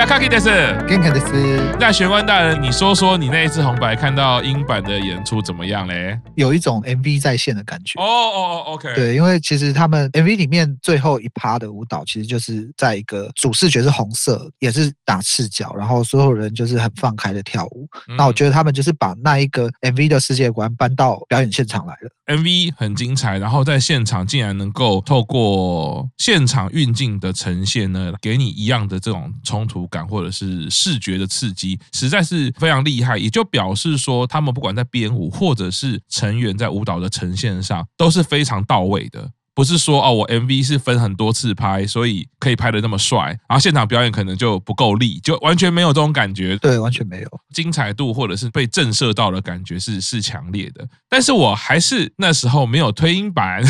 卡达拉，我金萨卡，卡基德斯，健康的斯。那玄关大人，你说说你那一次红白看到英版的演出怎么样嘞？有一种 MV 在线的感觉。哦哦哦，OK。对，因为其实他们 MV 里面最后一趴的舞蹈，其实就是在一个主视觉是红色，也是打赤脚，然后所有人就是很放开的跳舞。那我觉得他们就是把那一个 MV 的世界观搬到表演现场来了。MV 很精彩，然后在现场竟然能够透过现场运镜的呈现呢，给你一样的这种冲突感或者是视觉的刺激，实在是非常厉害。也就表示说，他们不管在编舞或者是成员在舞蹈的呈现上，都是非常到位的。不是说哦，我 MV 是分很多次拍，所以可以拍的那么帅，然后现场表演可能就不够力，就完全没有这种感觉。对，完全没有精彩度或者是被震慑到的感觉是是强烈的。但是我还是那时候没有推音版，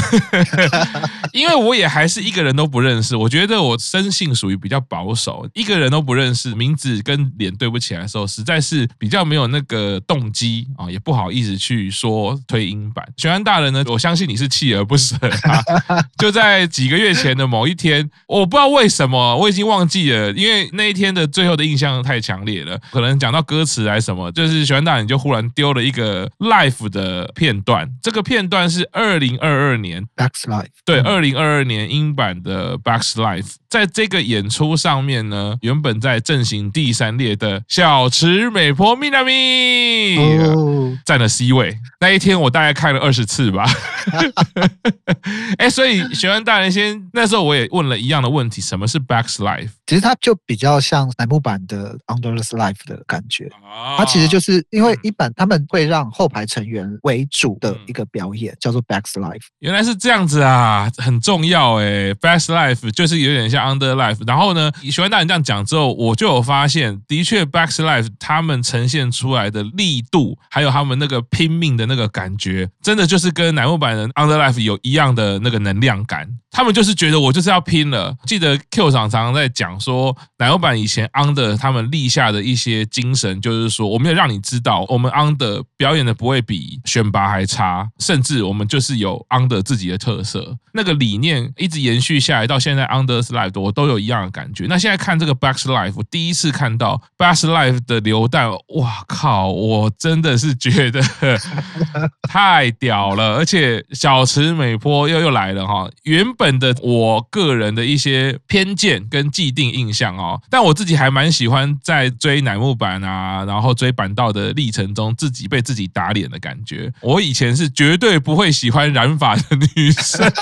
因为我也还是一个人都不认识。我觉得我生性属于比较保守，一个人都不认识，名字跟脸对不起来的时候，实在是比较没有那个动机啊，也不好意思去说推音版。玄安大人呢，我相信你是锲而不舍啊。就在几个月前的某一天，我不知道为什么，我已经忘记了，因为那一天的最后的印象太强烈了。可能讲到歌词还是什么，就是玄大人就忽然丢了一个 Life 的片段。这个片段是二零二二年 Backs Life 对，二零二二年英版的 Backs Life，。在这个演出上面呢，原本在阵型第三列的小池美波 Minami 占了 C 位。那一天我大概看了二十次吧。哎，所以玄安大人先那时候我也问了一样的问题：什么是 Backs Life？其实它就比较像乃木坂的 Under the Life 的感觉。它其实就是因为一般他们会让后排成员为主的一个表演，叫做 Backs Life。原来是这样子啊，很重要哎。Backs Life 就是有点像 Under Life。然后呢，玄安大人这样讲之后，我就有发现，的确 Backs Life 他们呈现出来的力度，还有他们那个拼命的那个感觉，真的就是跟乃木坂的 Under Life 有一样的那个能量感。他们就是觉得我就是要拼了。记得 Q 厂常常在讲说，奶油版以前 Under 他们立下的一些精神，就是说我们要让你知道，我们 Under 表演的不会比选拔还差，甚至我们就是有 Under 自己的特色。那个理念一直延续下来，到现在 Under's Life 我都有一样的感觉。那现在看这个 b a c k s Life，我第一次看到 b a c k s Life 的流弹，哇靠！我真的是觉得 太屌了，而且小池美波又又来来了哈，原。本的我个人的一些偏见跟既定印象哦，但我自己还蛮喜欢在追乃木坂啊，然后追坂道的历程中，自己被自己打脸的感觉。我以前是绝对不会喜欢染发的女生，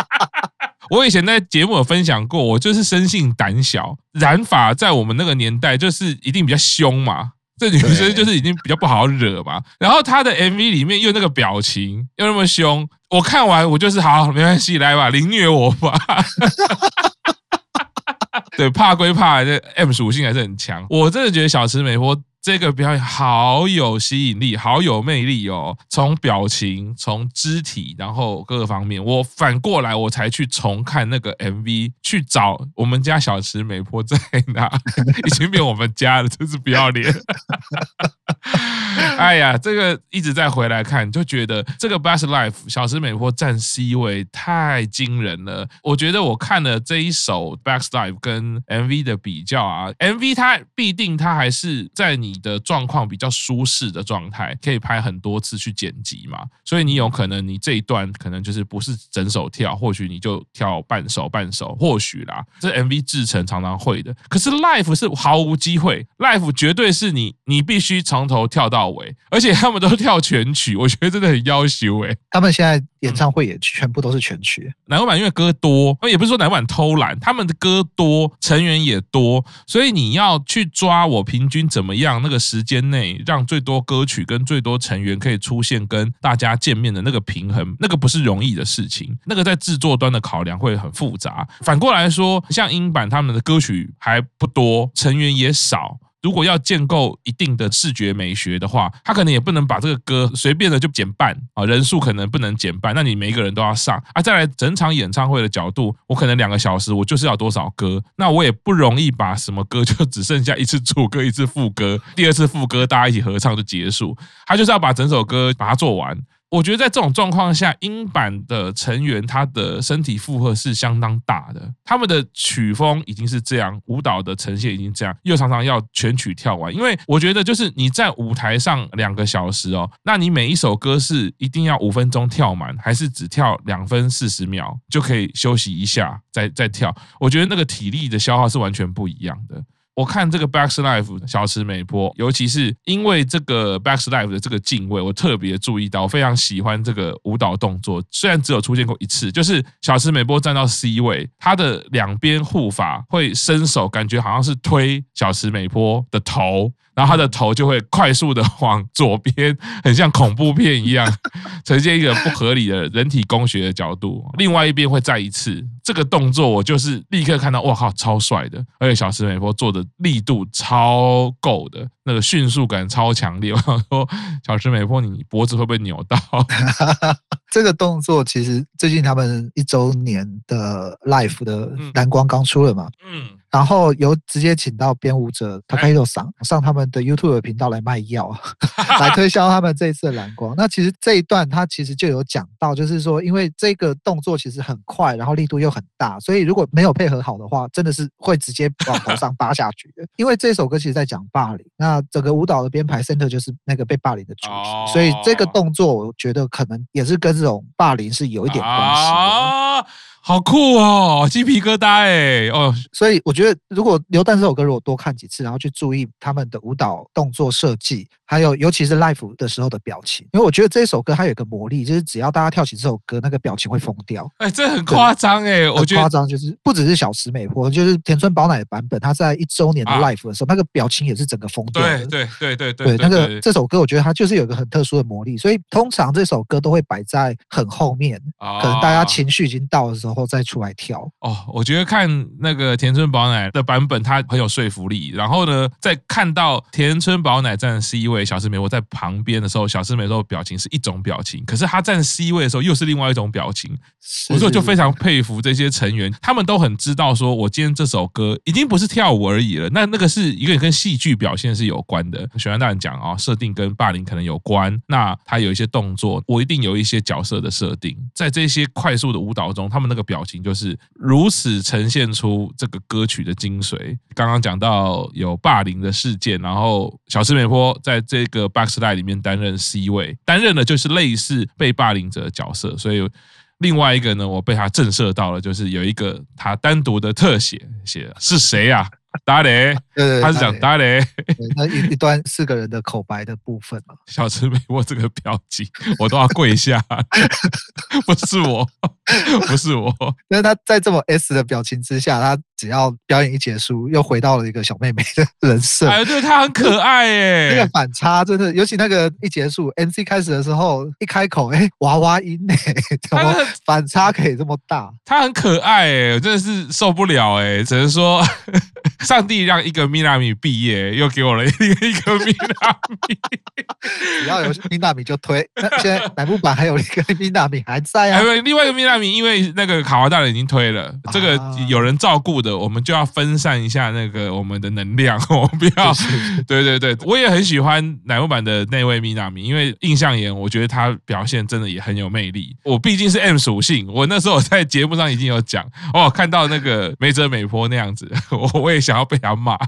我以前在节目有分享过，我就是生性胆小，染发在我们那个年代就是一定比较凶嘛。这女生就是已经比较不好惹嘛，然后她的 MV 里面又那个表情又那么凶，我看完我就是好，没关系，来吧，凌虐我吧。对，怕归怕，这 M 属性还是很强。我真的觉得小池美波。这个表演好有吸引力，好有魅力哦！从表情，从肢体，然后各个方面，我反过来我才去重看那个 MV，去找我们家小池美波在哪，已经变我们家了，真是不要脸。哎呀，这个一直在回来看，就觉得这个 Best Life 小池美波占 C 位太惊人了。我觉得我看了这一首 Best Life 跟 MV 的比较啊，MV 它必定它还是在你。的状况比较舒适的状态，可以拍很多次去剪辑嘛，所以你有可能你这一段可能就是不是整首跳，或许你就跳半首半首，或许啦，这 MV 制程常常会的。可是 Life 是毫无机会，Life 绝对是你你必须从头跳到尾，而且他们都跳全曲，我觉得真的很夭寿哎。他们现在演唱会也全部都是全曲，乃木坂因为歌多，也不是说乃木坂偷懒，他们的歌多，成员也多，所以你要去抓我平均怎么样。那个时间内，让最多歌曲跟最多成员可以出现，跟大家见面的那个平衡，那个不是容易的事情。那个在制作端的考量会很复杂。反过来说，像英版他们的歌曲还不多，成员也少。如果要建构一定的视觉美学的话，他可能也不能把这个歌随便的就减半啊，人数可能不能减半，那你每一个人都要上啊。再来整场演唱会的角度，我可能两个小时，我就是要多少歌，那我也不容易把什么歌就只剩下一次主歌一次副歌，第二次副歌大家一起合唱就结束，他就是要把整首歌把它做完。我觉得在这种状况下，英版的成员他的身体负荷是相当大的，他们的曲风已经是这样，舞蹈的呈现已经这样，又常常要全曲跳完。因为我觉得就是你在舞台上两个小时哦，那你每一首歌是一定要五分钟跳满，还是只跳两分四十秒就可以休息一下再再跳？我觉得那个体力的消耗是完全不一样的。我看这个 Back's Life 小池美波，尤其是因为这个 Back's Life 的这个镜位，我特别注意到，我非常喜欢这个舞蹈动作。虽然只有出现过一次，就是小池美波站到 C 位，他的两边护法会伸手，感觉好像是推小池美波的头。然后他的头就会快速的往左边，很像恐怖片一样，呈现一个不合理的人体工学的角度。另外一边会再一次这个动作，我就是立刻看到，哇靠，超帅的！而且小池美波做的力度超够的，那个迅速感超强烈。我想说，小池美波，你脖子会不会扭到？这个动作其实最近他们一周年的 Life 的蓝光刚出了嘛？嗯。然后由直接请到编舞者 Takahiro 桑上他们的 YouTube 频道来卖药，来推销他们这一次的蓝光。那其实这一段他其实就有讲到，就是说因为这个动作其实很快，然后力度又很大，所以如果没有配合好的话，真的是会直接往头上扒下去的。因为这首歌其实在讲霸凌，那整个舞蹈的编排 center 就是那个被霸凌的主体，所以这个动作我觉得可能也是跟这种霸凌是有一点关系的。好酷哦，鸡皮疙瘩哎哦，所以我觉得如果刘诞这首歌如果多看几次，然后去注意他们的舞蹈动作设计，还有尤其是 live 的时候的表情，因为我觉得这首歌它有一个魔力，就是只要大家跳起这首歌，那个表情会疯掉。哎，这很夸张哎，我觉得夸张就是不只是小池美波，就是田村宝乃的版本，他在一周年的 live 的时候，那个表情也是整个疯掉。对对对对对，那个这首歌我觉得它就是有一个很特殊的魔力，所以通常这首歌都会摆在很后面，可能大家情绪已经到的时候。然后再出来跳哦，我觉得看那个田村宝乃的版本，他很有说服力。然后呢，在看到田村宝乃站 C 位，小师妹我在旁边的时候，小池美时候表情是一种表情，可是他站 C 位的时候又是另外一种表情。我说就非常佩服这些成员，他们都很知道说，我今天这首歌已经不是跳舞而已了，那那个是一个跟戏剧表现是有关的。喜欢大人讲啊，设定跟霸凌可能有关，那他有一些动作，我一定有一些角色的设定，在这些快速的舞蹈中，他们那个。表情就是如此呈现出这个歌曲的精髓。刚刚讲到有霸凌的事件，然后小池美坡在这个 Back's Life 里面担任 C 位，担任的就是类似被霸凌者的角色。所以另外一个呢，我被他震慑到了，就是有一个他单独的特写，写是谁呀？达雷，对对，他是讲大嘞，那一一段四个人的口白的部分嘛。小池美我这个表情，我都要跪下，不是我，不是我，因为他在这么 S 的表情之下，他。只要表演一结束，又回到了一个小妹妹的人设。哎，对，他很可爱哎，那个反差真的，尤其那个一结束，MC 开始的时候一开口，哎，娃娃音哎，怎么反差可以这么大？他很可爱哎，我真的是受不了哎，只能说 上帝让一个米娜米毕业，又给我了一个一个米娜米。只要有米娜米就推。那现在乃木坂还有一个米娜米还在啊？哎，另外一个米娜米，因为那个卡哇大人已经推了，这个有人照顾的。我们就要分散一下那个我们的能量，我们不要。对对对，我也很喜欢乃木坂的那位米娜米，因为印象研，我觉得他表现真的也很有魅力。我毕竟是 M 属性，我那时候在节目上已经有讲，哦，看到那个梅泽美波那样子，我 我也想要被他骂。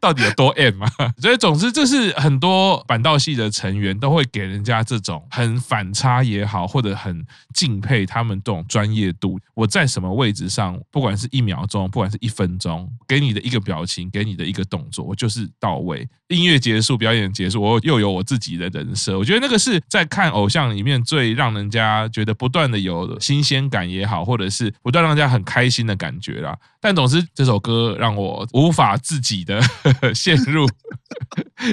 到底有多 M 啊？所以总之，这是很多板道系的成员都会给人家这种很反差也好，或者很敬佩他们这种专业度。我在什么位置上，不管是一秒钟，不管是一分钟，给你的一个表情，给你的一个动作，我就是到位。音乐结束，表演结束，我又有我自己的人设。我觉得那个是在看偶像里面最让人家觉得不断的有新鲜感也好，或者是不断让人家很开心的感觉啦。但总之，这首歌让我无法自己的 陷入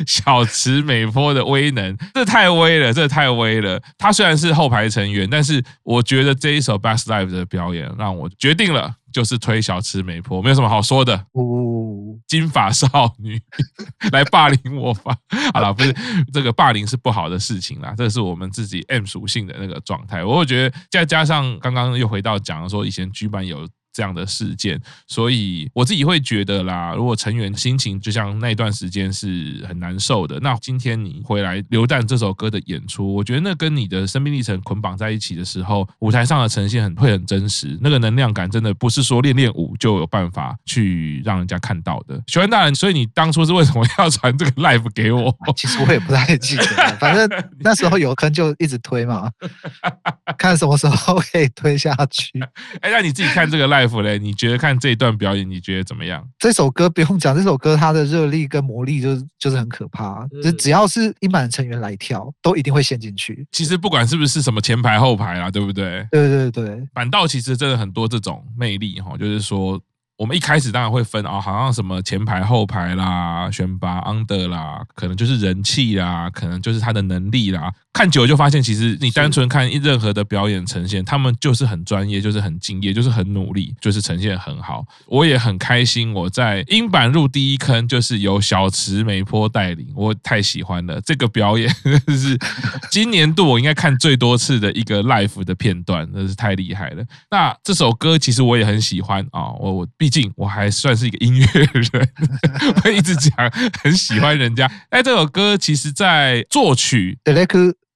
小池美波的威能，这太威了，这太威了。他虽然是后排成员，但是我觉得这一首 Back's Life 的表演让我决定了。就是推小池美波，没有什么好说的。呜，金发少女 来霸凌我吧。好了，不是这个霸凌是不好的事情啦，这是我们自己 M 属性的那个状态。我会觉得再加上刚刚又回到讲说，以前 G 班有。这样的事件，所以我自己会觉得啦，如果成员心情就像那段时间是很难受的，那今天你回来《流弹》这首歌的演出，我觉得那跟你的生命历程捆绑在一起的时候，舞台上的呈现很会很真实，那个能量感真的不是说练练舞就有办法去让人家看到的。学员大人，所以你当初是为什么要传这个 live 给我？其实我也不太记得，反正那时候有坑就一直推嘛，看什么时候可以推下去。哎，那你自己看这个 live 嘞？你觉得看这一段表演，你觉得怎么样？这首歌不用讲，这首歌它的热力跟魔力就是就是很可怕，就只要是一满成员来跳，都一定会陷进去。其实不管是不是什么前排后排啦，对不对？对对对，板道其实真的很多这种魅力哈，就是说。我们一开始当然会分啊，好像什么前排后排啦、选拔 under 啦，可能就是人气啦，可能就是他的能力啦。看久就发现，其实你单纯看任何的表演呈现，他们就是很专业，就是很敬业，就是很努力，就是呈现很好。我也很开心，我在英版入第一坑，就是由小池美波带领，我太喜欢了这个表演，是今年度我应该看最多次的一个 live 的片段，真是太厉害了。那这首歌其实我也很喜欢啊，我我毕竟我还算是一个音乐人，我一直讲很喜欢人家。哎，这首歌其实在作曲。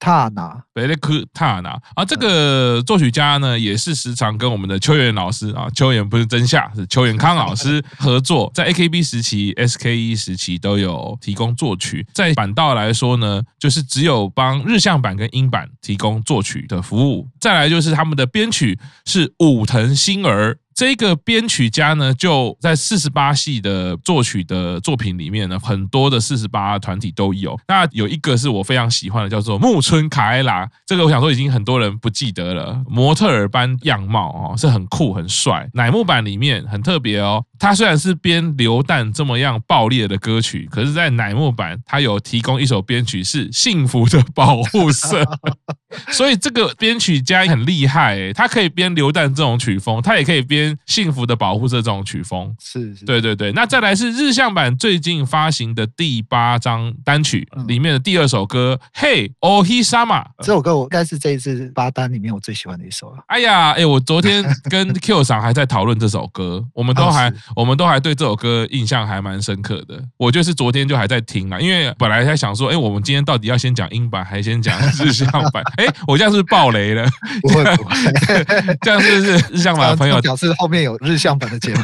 塔纳，贝雷克塔纳啊，这个作曲家呢，也是时常跟我们的秋元老师啊，秋元不是真夏，是秋元康老师合作，在 AKB 时期、SKE 时期都有提供作曲。在板道来说呢，就是只有帮日向版跟英版提供作曲的服务。再来就是他们的编曲是武藤新儿。这个编曲家呢，就在四十八系的作曲的作品里面呢，很多的四十八团体都有。那有一个是我非常喜欢的，叫做木村卡埃拉。这个我想说已经很多人不记得了，模特儿般样貌哦，是很酷很帅。乃木坂里面很特别哦，他虽然是编流弹这么样爆裂的歌曲，可是，在乃木坂他有提供一首编曲是幸福的保护色。所以这个编曲家很厉害诶，他可以编流弹这种曲风，他也可以编幸福的保护色这种曲风。是，是，对对对。那再来是日向版最近发行的第八张单曲里面的第二首歌《Hey Ohisama》，这首歌我应该是这一次八单里面我最喜欢的一首了。哎呀，哎，我昨天跟 Q 桑还在讨论这首歌，我们都还我们都还对这首歌印象还蛮深刻的。我就是昨天就还在听了，因为本来在想说，哎，我们今天到底要先讲英版还是先讲 日向版？哎，我这样是不是爆雷了？不会不会，这样是不是日向版的朋友表示后面有日向版的节目？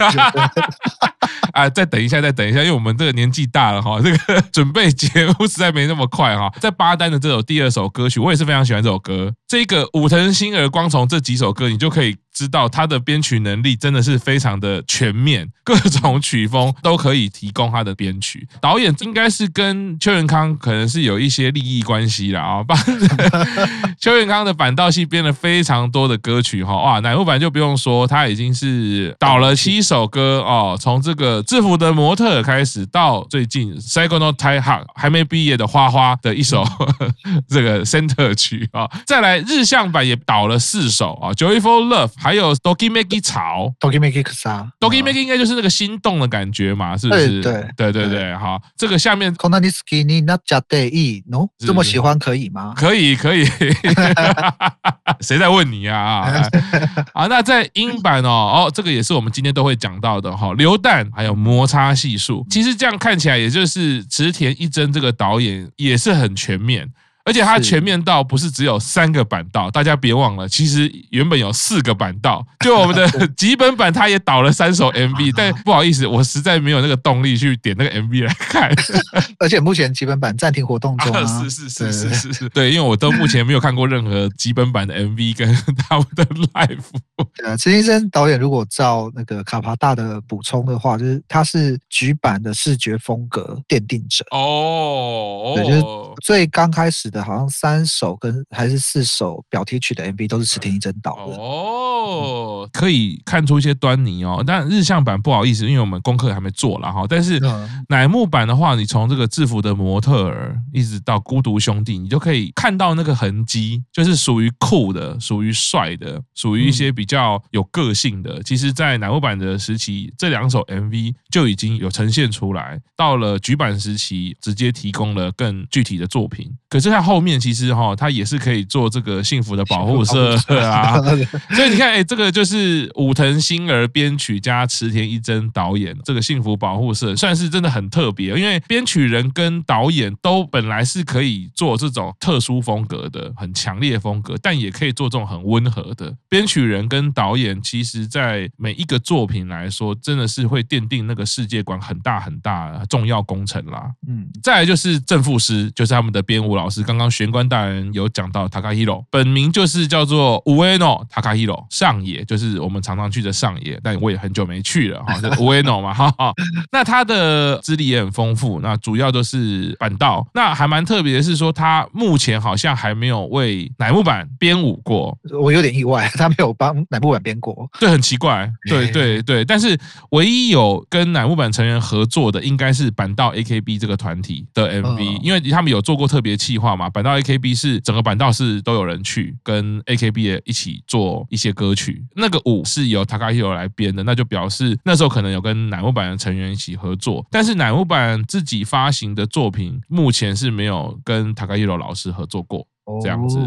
啊，再等一下，再等一下，因为我们这个年纪大了哈，这个准备节目实在没那么快哈。在巴丹的这首第二首歌曲，我也是非常喜欢这首歌。这个武藤新儿光从这几首歌，你就可以。知道他的编曲能力真的是非常的全面，各种曲风都可以提供他的编曲。导演应该是跟邱元康可能是有一些利益关系啦啊，帮秋元康的板道戏编了非常多的歌曲哈哇，乃木坂就不用说，他已经是导了七首歌哦，从这个制服的模特开始，到最近 Saigo no Taihak 还没毕业的花花的一首 这个 center 曲啊，再来日向版也倒了四首啊，Joyful Love。还有 Tokimeki 潮，Tokimeki Kusa，Tokimeki 应该就是那个心动的感觉嘛，是不是？对对对对，好，这个下面，这 么喜欢可以吗？可以可以，谁在问你啊？啊，那在英版哦哦，这个也是我们今天都会讲到的哈，流弹还有摩擦系数，其实这样看起来，也就是池田一真这个导演也是很全面。而且它全面到不是只有三个板道，大家别忘了，其实原本有四个板道。就我们的 基本版，它也导了三首 MV，但不好意思，我实在没有那个动力去点那个 MV 来看。而且目前基本版暂停活动中啊。是是是是是是，对，因为我都目前没有看过任何基本版的 MV 跟他们的 live。对啊，池田一真导演如果照那个卡帕大的补充的话，就是他是菊版的视觉风格奠定者哦，对，就是最刚开始的。好像三首跟还是四首表题曲的 MV 都是池田一真导的哦，可以看出一些端倪哦。但日向版不好意思，因为我们功课还没做了哈。但是乃木坂的话，你从这个制服的模特儿一直到孤独兄弟，你就可以看到那个痕迹，就是属于酷的，属于帅的，属于一些比较有个性的。其实，在乃木坂的时期，这两首 MV 就已经有呈现出来。到了菊版时期，直接提供了更具体的作品。可是他。后面其实哈，他也是可以做这个幸福的保护色啊。所以你看，哎，这个就是武藤新儿编曲加池田一真导演，这个幸福保护色算是真的很特别，因为编曲人跟导演都本来是可以做这种特殊风格的、很强烈风格，但也可以做这种很温和的。编曲人跟导演，其实在每一个作品来说，真的是会奠定那个世界观很大很大重要工程啦。嗯，再来就是正副师，就是他们的编舞老师。刚刚玄关大人有讲到 Takahiro，本名就是叫做 Ueno Takahiro 上野，就是我们常常去的上野，但我也很久没去了哈，就 Ueno 嘛哈。那他的资历也很丰富，那主要都是板道。那还蛮特别的是说，他目前好像还没有为乃木坂编舞过。我有点意外，他没有帮乃木坂编过，对，很奇怪。对对对，但是唯一有跟乃木坂成员合作的，应该是板道 AKB 这个团体的 MV，因为他们有做过特别企划嘛。板道 AKB 是整个板道是都有人去跟 AKB 的一起做一些歌曲，那个舞是由 Takahiro 来编的，那就表示那时候可能有跟乃木坂的成员一起合作，但是乃木坂自己发行的作品目前是没有跟 Takahiro 老师合作过。这样子，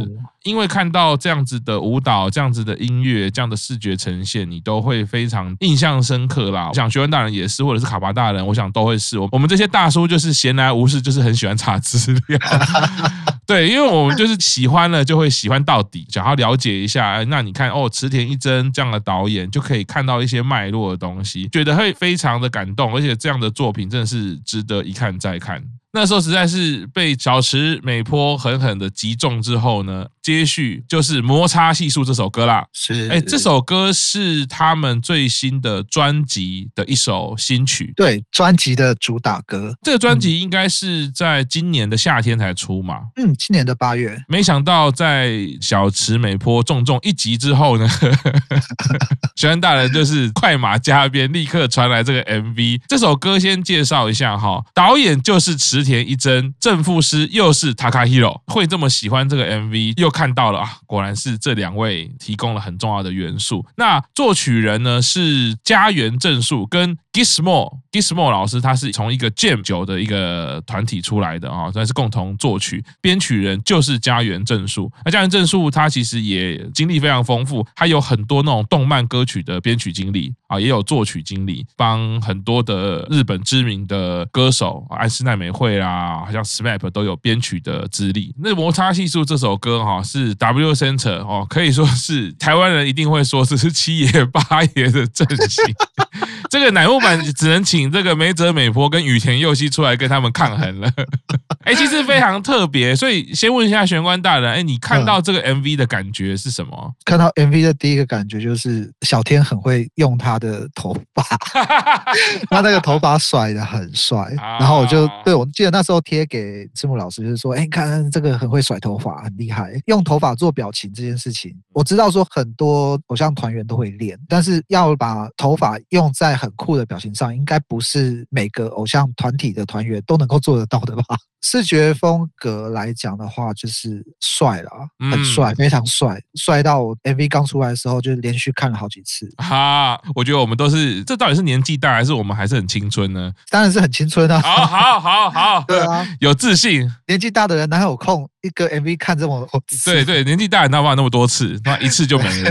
因为看到这样子的舞蹈、这样子的音乐、这样的视觉呈现，你都会非常印象深刻啦。我想学问大人也是，或者是卡巴大人，我想都会是。我我们这些大叔就是闲来无事，就是很喜欢查资料。对，因为我们就是喜欢了，就会喜欢到底，想要了解一下。那你看哦，池田一真这样的导演，就可以看到一些脉络的东西，觉得会非常的感动，而且这样的作品真的是值得一看再看。那时候实在是被小池美波狠狠的击中之后呢，接续就是摩擦系数这首歌啦。是，哎，这首歌是他们最新的专辑的一首新曲。对，专辑的主打歌。这个专辑应该是在今年的夏天才出嘛？嗯，今年的八月。没想到在小池美波重重一击之后呢，学安大人就是快马加鞭，立刻传来这个 MV。这首歌先介绍一下哈，导演就是池。田一真，正副师又是 Takahiro，会这么喜欢这个 MV，又看到了啊，果然是这两位提供了很重要的元素。那作曲人呢是家园正树跟 Gizmo，Gizmo 老师他是从一个 Jam 九的一个团体出来的啊，算是共同作曲，编曲人就是家园正树。那家园正树他其实也经历非常丰富，他有很多那种动漫歌曲的编曲经历啊，也有作曲经历，帮很多的日本知名的歌手安室奈美惠。对啦，好像 SMAP 都有编曲的资历。那摩擦系数这首歌哈是 W Center 哦，可以说是台湾人一定会说这是七爷八爷的阵型。这个乃木坂只能请这个梅泽美波跟羽田佑希出来跟他们抗衡了。哎，其实非常特别，所以先问一下玄关大人，哎，你看到这个 MV 的感觉是什么？看到 MV 的第一个感觉就是小天很会用他的头发，他那个头发甩的很帅，然后我就对我。记得那时候贴给赤木老师，就是说，哎，看这个很会甩头发，很厉害，用头发做表情这件事情，我知道说很多偶像团员都会练，但是要把头发用在很酷的表情上，应该不是每个偶像团体的团员都能够做得到的吧？视觉风格来讲的话，就是帅了，很帅，非常帅，帅到我 MV 刚出来的时候就连续看了好几次。哈，我觉得我们都是，这到底是年纪大还是我们还是很青春呢？当然是很青春啊！好，好，好，好，对啊，有自信。年纪大的人哪有空一个 MV 看这么多次？对对，年纪大哪有那么多次？那一次就没了。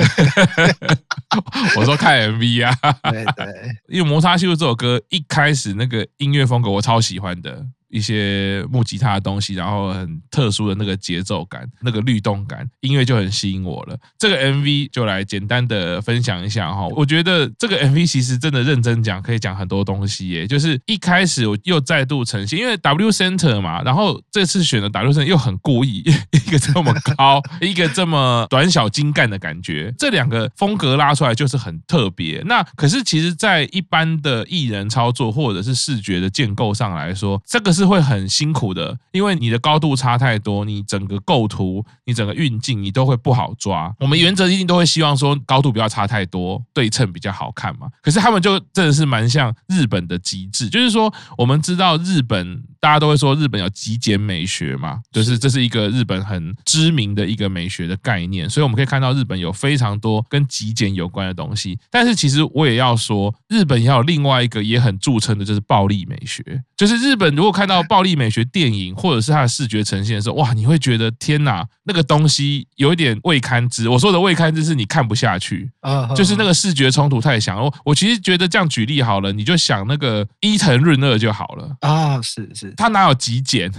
我说看 MV 啊，对对，因为《摩擦系数》这首歌一开始那个音乐风格我超喜欢的。一些木吉他的东西，然后很特殊的那个节奏感、那个律动感，音乐就很吸引我了。这个 MV 就来简单的分享一下哈。我觉得这个 MV 其实真的认真讲，可以讲很多东西耶。就是一开始我又再度呈现，因为 W Center 嘛，然后这次选的 W Center 又很故意，一个这么高，一个这么短小精干的感觉，这两个风格拉出来就是很特别。那可是其实，在一般的艺人操作或者是视觉的建构上来说，这个是。是会很辛苦的，因为你的高度差太多，你整个构图、你整个运镜，你都会不好抓。我们原则一定都会希望说高度不要差太多，对称比较好看嘛。可是他们就真的是蛮像日本的极致，就是说我们知道日本大家都会说日本有极简美学嘛，就是这是一个日本很知名的一个美学的概念，所以我们可以看到日本有非常多跟极简有关的东西。但是其实我也要说，日本也有另外一个也很著称的，就是暴力美学。就是日本如果看到暴力美学电影或者是它的视觉呈现的时候，哇，你会觉得天哪，那个东西有一点未堪知。我说的未堪知是你看不下去，就是那个视觉冲突太强。我我其实觉得这样举例好了，你就想那个伊藤润二就好了啊，是是，他哪有极简？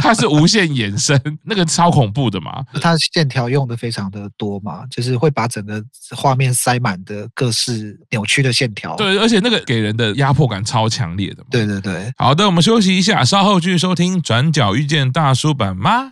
他是无限延伸，那个超恐怖的嘛。他线条用的非常的多嘛，就是会把整个画面塞满的各式扭曲的线条。对，而且那个给人的压迫感超强烈的嘛。对对对。好的，我们休息一下，稍后继续收听《转角遇见大叔版》吗？